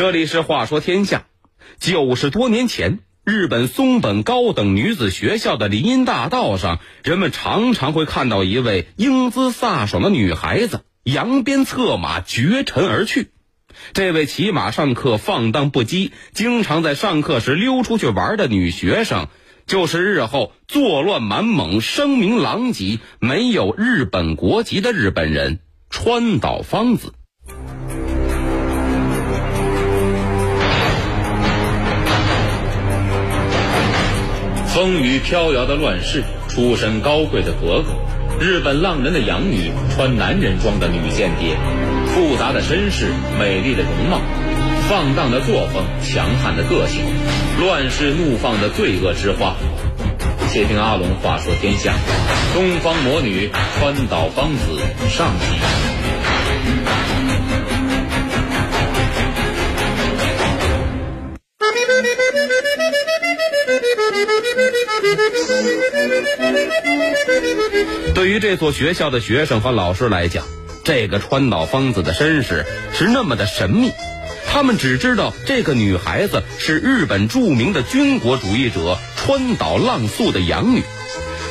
这里是话说天下。九十多年前，日本松本高等女子学校的林荫大道上，人们常常会看到一位英姿飒爽的女孩子扬鞭策马，绝尘而去。这位骑马上课放荡不羁，经常在上课时溜出去玩的女学生，就是日后作乱满蒙、声名狼藉、没有日本国籍的日本人川岛芳子。风雨飘摇的乱世，出身高贵的格格，日本浪人的养女，穿男人装的女间谍，复杂的身世，美丽的容貌，放荡的作风，强悍的个性，乱世怒放的罪恶之花。且听阿龙话说天下，东方魔女川岛芳子上集。对于这所学校的学生和老师来讲，这个川岛芳子的身世是那么的神秘。他们只知道这个女孩子是日本著名的军国主义者川岛浪速的养女，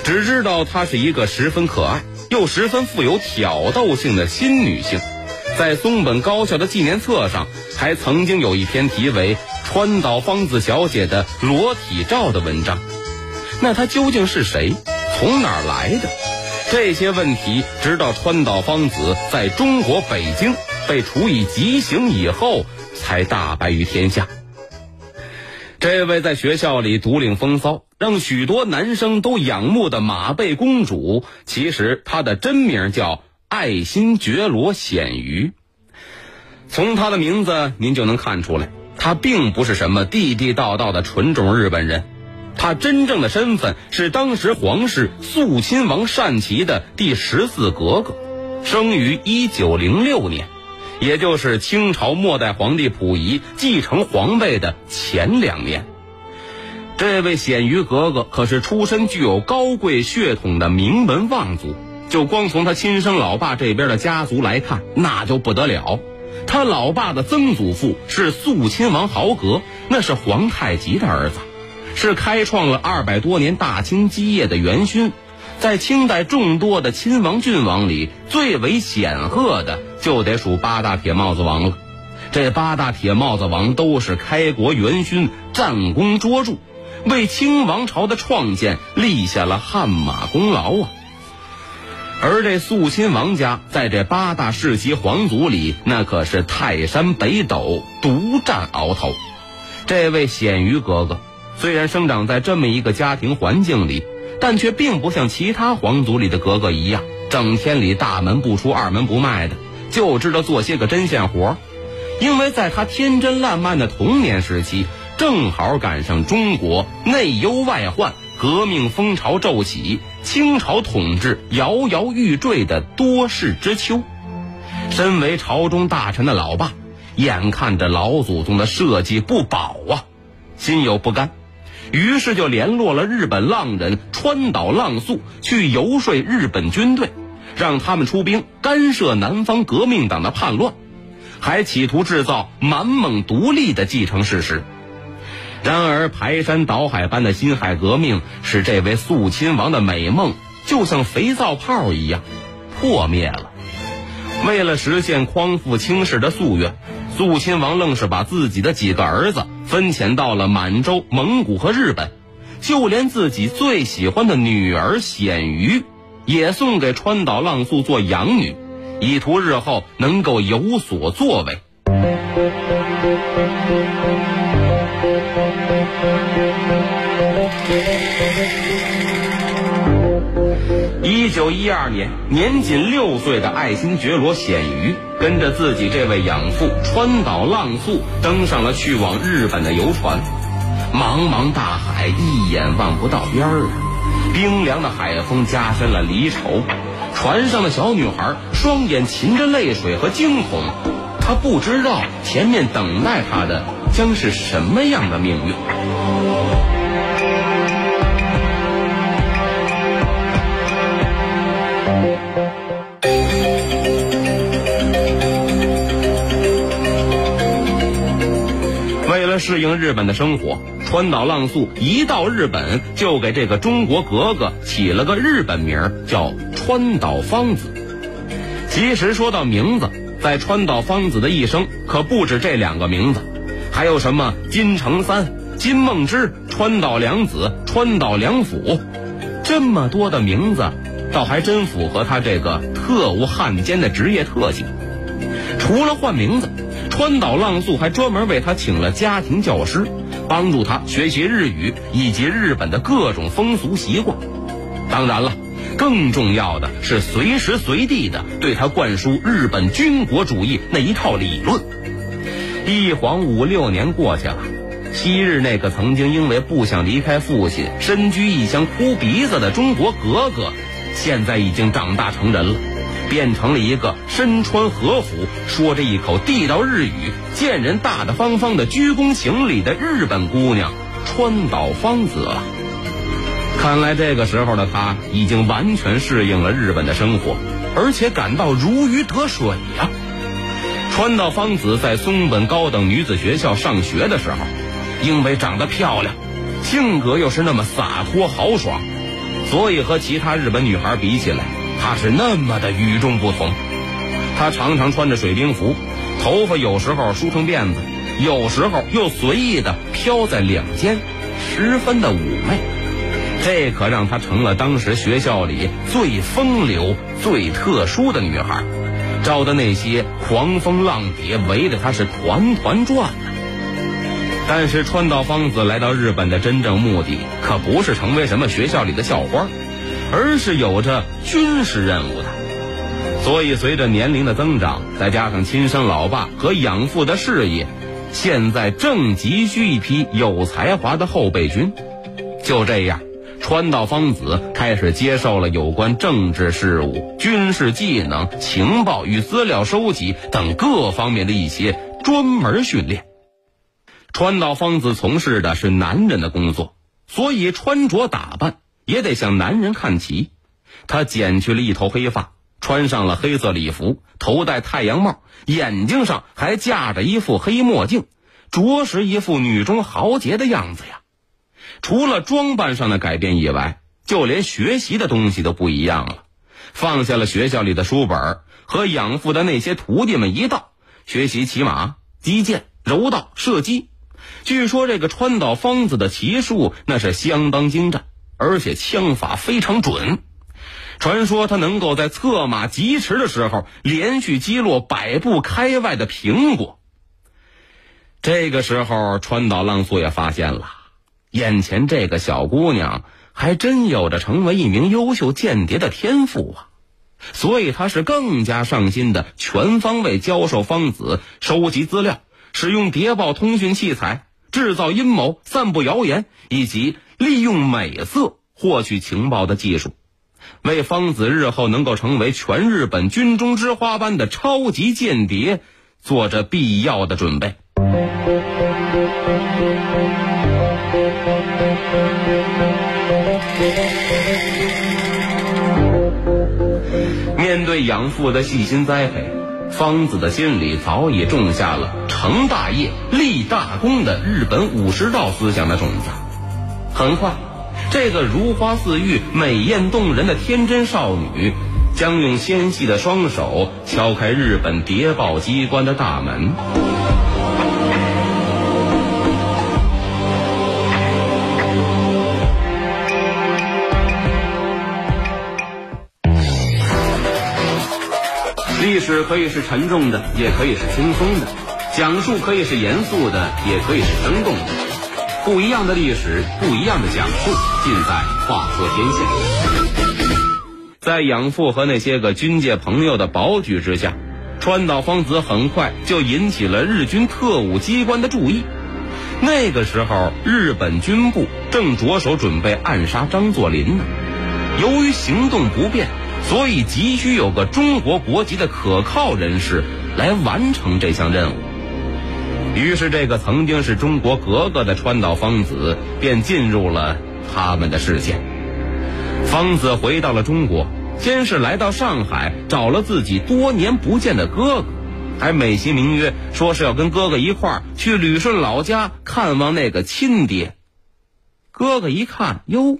只知道她是一个十分可爱又十分富有挑逗性的新女性。在松本高校的纪念册上，还曾经有一篇题为《川岛芳子小姐的裸体照》的文章。那她究竟是谁？从哪儿来的？这些问题，直到川岛芳子在中国北京被处以极刑以后，才大白于天下。这位在学校里独领风骚，让许多男生都仰慕的马背公主，其实她的真名叫爱新觉罗显瑜。从她的名字，您就能看出来，她并不是什么地地道道的纯种日本人。他真正的身份是当时皇室肃亲王善耆的第十四格格，生于一九零六年，也就是清朝末代皇帝溥仪继承皇位的前两年。这位显于格格可是出身具有高贵血统的名门望族，就光从他亲生老爸这边的家族来看，那就不得了。他老爸的曾祖父是肃亲王豪格，那是皇太极的儿子。是开创了二百多年大清基业的元勋，在清代众多的亲王郡王里，最为显赫的就得数八大铁帽子王了。这八大铁帽子王都是开国元勋，战功卓著，为清王朝的创建立下了汗马功劳啊。而这肃亲王家在这八大世袭皇族里，那可是泰山北斗，独占鳌头。这位显瑜格格。虽然生长在这么一个家庭环境里，但却并不像其他皇族里的格格一样，整天里大门不出二门不迈的，就知道做些个针线活。因为在他天真烂漫的童年时期，正好赶上中国内忧外患、革命风潮骤起、清朝统治摇摇欲坠的多事之秋。身为朝中大臣的老爸，眼看着老祖宗的社稷不保啊，心有不甘。于是就联络了日本浪人川岛浪速去游说日本军队，让他们出兵干涉南方革命党的叛乱，还企图制造满蒙独立的继承事实。然而排山倒海般的辛亥革命使这位肃亲王的美梦就像肥皂泡一样破灭了。为了实现匡复清室的夙愿。肃亲王愣是把自己的几个儿子分遣到了满洲、蒙古和日本，就连自己最喜欢的女儿显瑜，也送给川岛浪速做养女，以图日后能够有所作为。九一二年，年仅六岁的爱新觉罗显瑜，跟着自己这位养父川岛浪速登上了去往日本的游船。茫茫大海，一眼望不到边儿啊！冰凉的海风加深了离愁。船上的小女孩双眼噙着泪水和惊恐，她不知道前面等待她的将是什么样的命运。适应日本的生活，川岛浪速一到日本就给这个中国格格起了个日本名叫川岛芳子。其实说到名字，在川岛芳子的一生可不止这两个名字，还有什么金城三、金梦之、川岛良子、川岛良辅，这么多的名字，倒还真符合他这个特务汉奸的职业特性。除了换名字。川岛浪速还专门为他请了家庭教师，帮助他学习日语以及日本的各种风俗习惯。当然了，更重要的是随时随地的对他灌输日本军国主义那一套理论。一晃五六年过去了，昔日那个曾经因为不想离开父亲身居异乡哭鼻子的中国格格，现在已经长大成人了。变成了一个身穿和服、说着一口地道日语、见人大大方方的鞠躬行礼的日本姑娘川岛芳子。看来这个时候的她已经完全适应了日本的生活，而且感到如鱼得水呀。川岛芳子在松本高等女子学校上学的时候，因为长得漂亮，性格又是那么洒脱豪爽，所以和其他日本女孩比起来。她是那么的与众不同，她常常穿着水兵服，头发有时候梳成辫子，有时候又随意的飘在两肩，十分的妩媚。这可让她成了当时学校里最风流、最特殊的女孩，招的那些狂风浪蝶围着她是团团转。但是川岛芳子来到日本的真正目的，可不是成为什么学校里的校花。而是有着军事任务的，所以随着年龄的增长，再加上亲生老爸和养父的事业，现在正急需一批有才华的后备军。就这样，川岛芳子开始接受了有关政治事务、军事技能、情报与资料收集等各方面的一些专门训练。川岛芳子从事的是男人的工作，所以穿着打扮。也得向男人看齐，他剪去了一头黑发，穿上了黑色礼服，头戴太阳帽，眼睛上还架着一副黑墨镜，着实一副女中豪杰的样子呀。除了装扮上的改变以外，就连学习的东西都不一样了，放下了学校里的书本，和养父的那些徒弟们一道学习骑马、击剑、柔道、射击。据说这个川岛芳子的骑术那是相当精湛。而且枪法非常准，传说他能够在策马疾驰的时候连续击落百步开外的苹果。这个时候，川岛浪速也发现了，眼前这个小姑娘还真有着成为一名优秀间谍的天赋啊！所以他是更加上心的全方位教授方子收集资料、使用谍报通讯器材、制造阴谋、散布谣言以及。利用美色获取情报的技术，为方子日后能够成为全日本军中之花般的超级间谍做着必要的准备。面对养父的细心栽培，方子的心里早已种下了成大业、立大功的日本武士道思想的种子。很快，这个如花似玉、美艳动人的天真少女，将用纤细的双手敲开日本谍报机关的大门。历史可以是沉重的，也可以是轻松的；讲述可以是严肃的，也可以是生动的。不一样的历史，不一样的讲述，尽在话说天下。在养父和那些个军界朋友的保举之下，川岛芳子很快就引起了日军特务机关的注意。那个时候，日本军部正着手准备暗杀张作霖呢。由于行动不便，所以急需有个中国国籍的可靠人士来完成这项任务。于是，这个曾经是中国格格的川岛芳子便进入了他们的视线。芳子回到了中国，先是来到上海找了自己多年不见的哥哥，还美其名曰说是要跟哥哥一块儿去旅顺老家看望那个亲爹。哥哥一看，哟，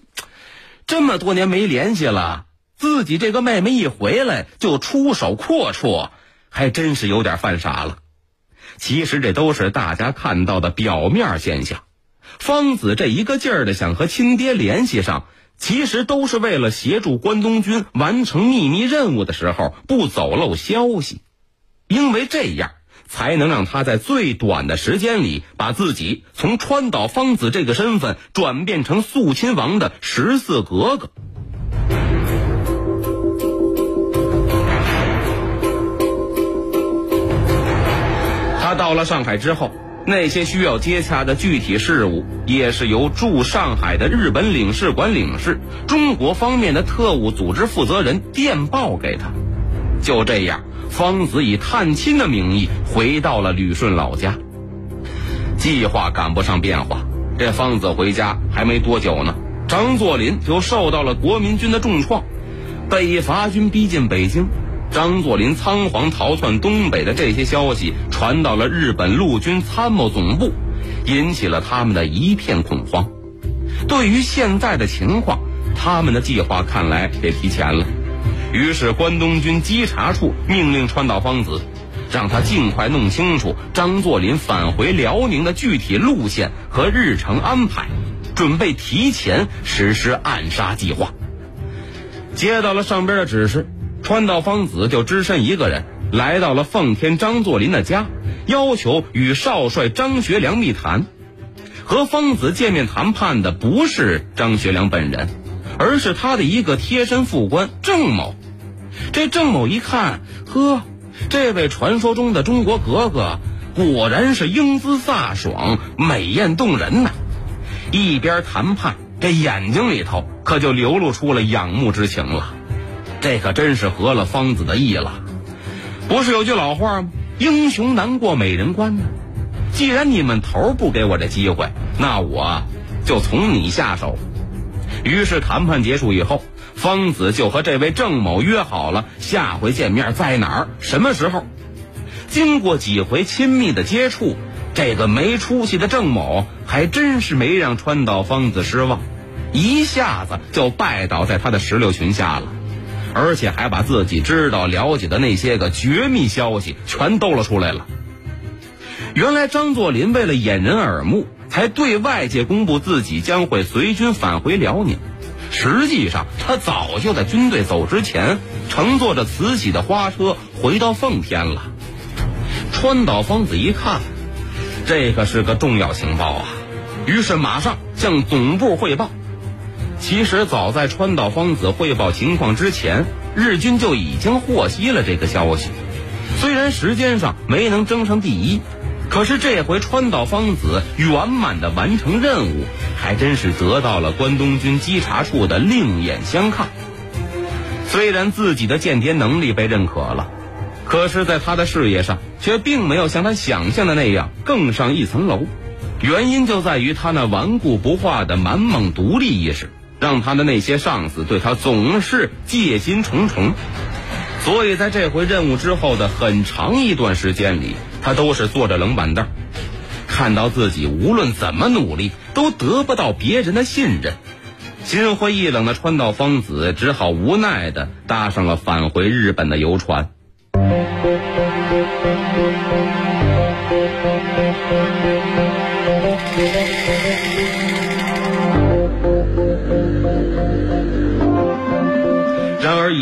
这么多年没联系了，自己这个妹妹一回来就出手阔绰，还真是有点犯傻了。其实这都是大家看到的表面现象。方子这一个劲儿的想和亲爹联系上，其实都是为了协助关东军完成秘密任务的时候不走漏消息，因为这样才能让他在最短的时间里把自己从川岛芳子这个身份转变成肃亲王的十四格格。他到了上海之后。那些需要接洽的具体事务，也是由驻上海的日本领事馆领事、中国方面的特务组织负责人电报给他。就这样，方子以探亲的名义回到了旅顺老家。计划赶不上变化，这方子回家还没多久呢，张作霖就受到了国民军的重创，北伐军逼近北京。张作霖仓皇逃窜东北的这些消息传到了日本陆军参谋总部，引起了他们的一片恐慌。对于现在的情况，他们的计划看来也提前了。于是关东军稽查处命令川岛芳子，让他尽快弄清楚张作霖返回辽宁的具体路线和日程安排，准备提前实施暗杀计划。接到了上边的指示。川岛芳子就只身一个人来到了奉天张作霖的家，要求与少帅张学良密谈。和芳子见面谈判的不是张学良本人，而是他的一个贴身副官郑某。这郑某一看，呵，这位传说中的中国格格，果然是英姿飒爽、美艳动人呐！一边谈判，这眼睛里头可就流露出了仰慕之情了。这可真是合了方子的意了，不是有句老话吗？英雄难过美人关呢。既然你们头不给我这机会，那我就从你下手。于是谈判结束以后，方子就和这位郑某约好了下回见面在哪儿、什么时候。经过几回亲密的接触，这个没出息的郑某还真是没让川岛芳子失望，一下子就拜倒在他的石榴裙下了。而且还把自己知道了解的那些个绝密消息全兜了出来了。原来张作霖为了掩人耳目，才对外界公布自己将会随军返回辽宁。实际上，他早就在军队走之前，乘坐着慈禧的花车回到奉天了。川岛芳子一看，这可是个重要情报啊，于是马上向总部汇报。其实早在川岛芳子汇报情况之前，日军就已经获悉了这个消息。虽然时间上没能争上第一，可是这回川岛芳子圆满的完成任务，还真是得到了关东军稽查处的另眼相看。虽然自己的间谍能力被认可了，可是在他的事业上却并没有像他想象的那样更上一层楼。原因就在于他那顽固不化的满蒙独立意识。让他的那些上司对他总是戒心重重，所以在这回任务之后的很长一段时间里，他都是坐着冷板凳。看到自己无论怎么努力都得不到别人的信任，心灰意冷的川岛芳子只好无奈的搭上了返回日本的游船。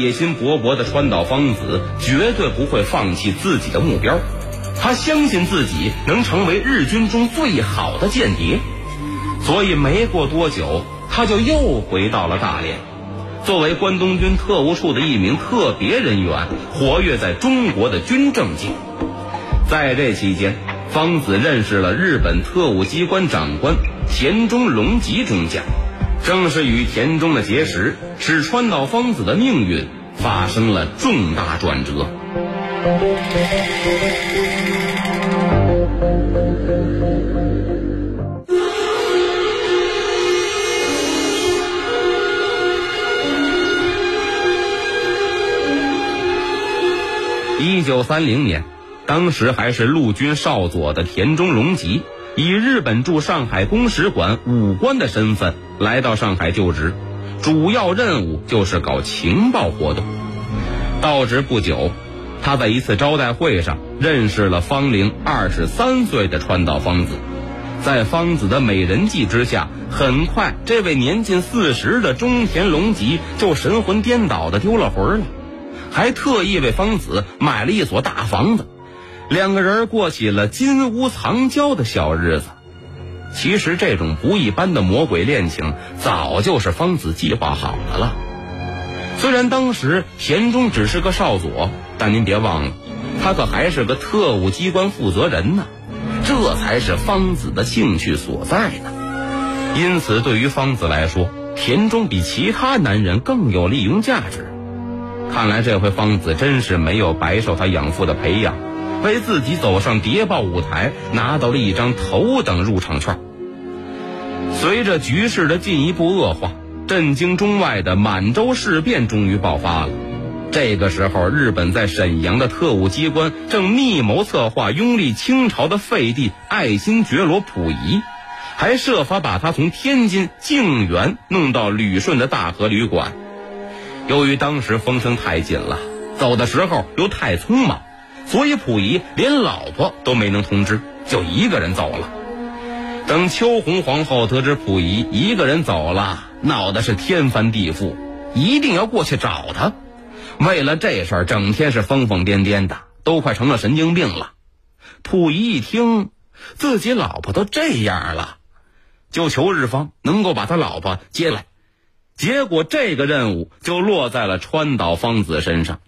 野心勃勃的川岛芳子绝对不会放弃自己的目标，他相信自己能成为日军中最好的间谍，所以没过多久，他就又回到了大连，作为关东军特务处的一名特别人员，活跃在中国的军政界。在这期间，芳子认识了日本特务机关长官田中隆吉中将。正是与田中的结识，使川岛芳子的命运发生了重大转折。一九三零年，当时还是陆军少佐的田中隆吉，以日本驻上海公使馆武官的身份来到上海就职，主要任务就是搞情报活动。到职不久，他在一次招待会上认识了芳龄二十三岁的川岛芳子，在芳子的美人计之下，很快这位年近四十的中田隆吉就神魂颠倒的丢了魂了，还特意为芳子买了一所大房子。两个人过起了金屋藏娇的小日子。其实这种不一般的魔鬼恋情，早就是方子计划好的了。虽然当时田中只是个少佐，但您别忘了，他可还是个特务机关负责人呢。这才是方子的兴趣所在呢。因此，对于方子来说，田中比其他男人更有利用价值。看来这回方子真是没有白受他养父的培养。为自己走上谍报舞台拿到了一张头等入场券。随着局势的进一步恶化，震惊中外的满洲事变终于爆发了。这个时候，日本在沈阳的特务机关正密谋策划拥立清朝的废帝爱新觉罗溥仪，还设法把他从天津静园弄到旅顺的大和旅馆。由于当时风声太紧了，走的时候又太匆忙。所以溥仪连老婆都没能通知，就一个人走了。等秋红皇后得知溥仪一个人走了，闹的是天翻地覆，一定要过去找他。为了这事儿，整天是疯疯癫癫的，都快成了神经病了。溥仪一听自己老婆都这样了，就求日方能够把他老婆接来。结果这个任务就落在了川岛芳子身上。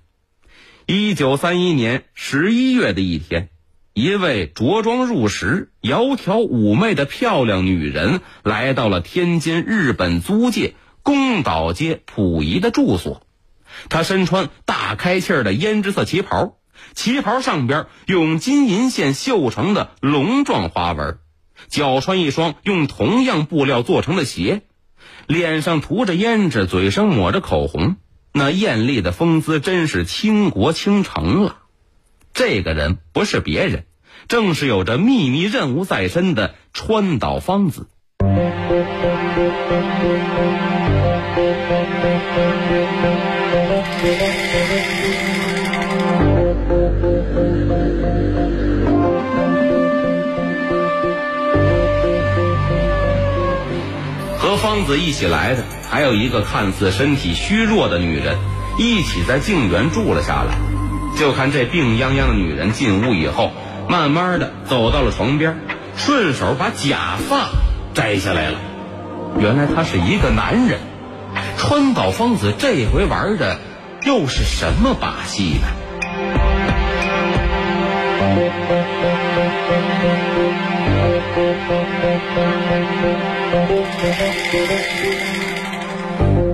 一九三一年十一月的一天，一位着装入时、窈窕妩媚的漂亮女人来到了天津日本租界宫岛街溥仪的住所。她身穿大开气儿的胭脂色旗袍，旗袍上边用金银线绣成的龙状花纹，脚穿一双用同样布料做成的鞋，脸上涂着胭脂，嘴上抹着口红。那艳丽的风姿真是倾国倾城了。这个人不是别人，正是有着秘密任务在身的川岛芳子。一起来的。还有一个看似身体虚弱的女人，一起在静园住了下来。就看这病殃殃的女人进屋以后，慢慢的走到了床边，顺手把假发摘下来了。原来他是一个男人。川岛芳子这回玩的又是什么把戏呢？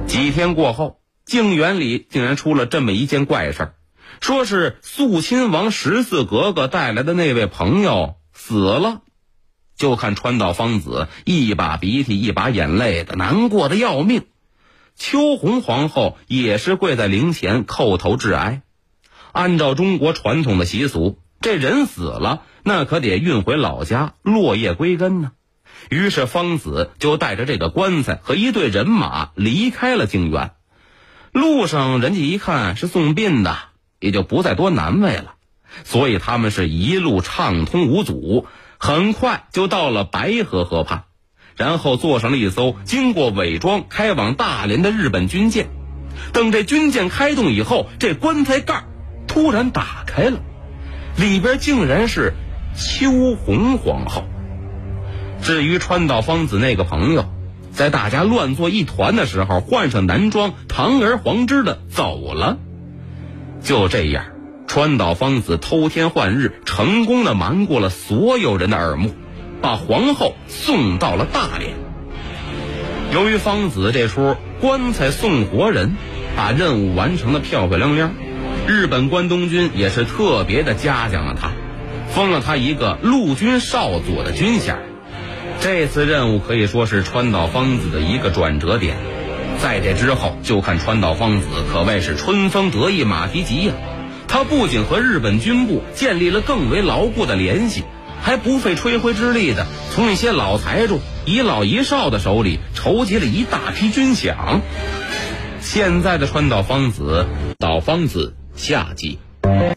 几天过后，静园里竟然出了这么一件怪事儿，说是肃亲王十四格格带来的那位朋友死了。就看川岛芳子一把鼻涕一把眼泪的，难过的要命。秋红皇后也是跪在灵前叩头致哀。按照中国传统的习俗，这人死了，那可得运回老家落叶归根呢。于是，方子就带着这个棺材和一队人马离开了静园。路上，人家一看是送殡的，也就不再多难为了。所以，他们是一路畅通无阻，很快就到了白河河畔，然后坐上了一艘经过伪装开往大连的日本军舰。等这军舰开动以后，这棺材盖突然打开了，里边竟然是秋红皇后。至于川岛芳子那个朋友，在大家乱作一团的时候，换上男装，堂而皇之的走了。就这样，川岛芳子偷天换日，成功的瞒过了所有人的耳目，把皇后送到了大连。由于芳子这出棺材送活人，把任务完成的漂漂亮亮，日本关东军也是特别的嘉奖了他，封了他一个陆军少佐的军衔。这次任务可以说是川岛芳子的一个转折点，在这之后，就看川岛芳子可谓是春风得意马蹄疾呀。他不仅和日本军部建立了更为牢固的联系，还不费吹灰之力的从一些老财主、一老一少的手里筹集了一大批军饷。现在的川岛芳子，岛芳子下集。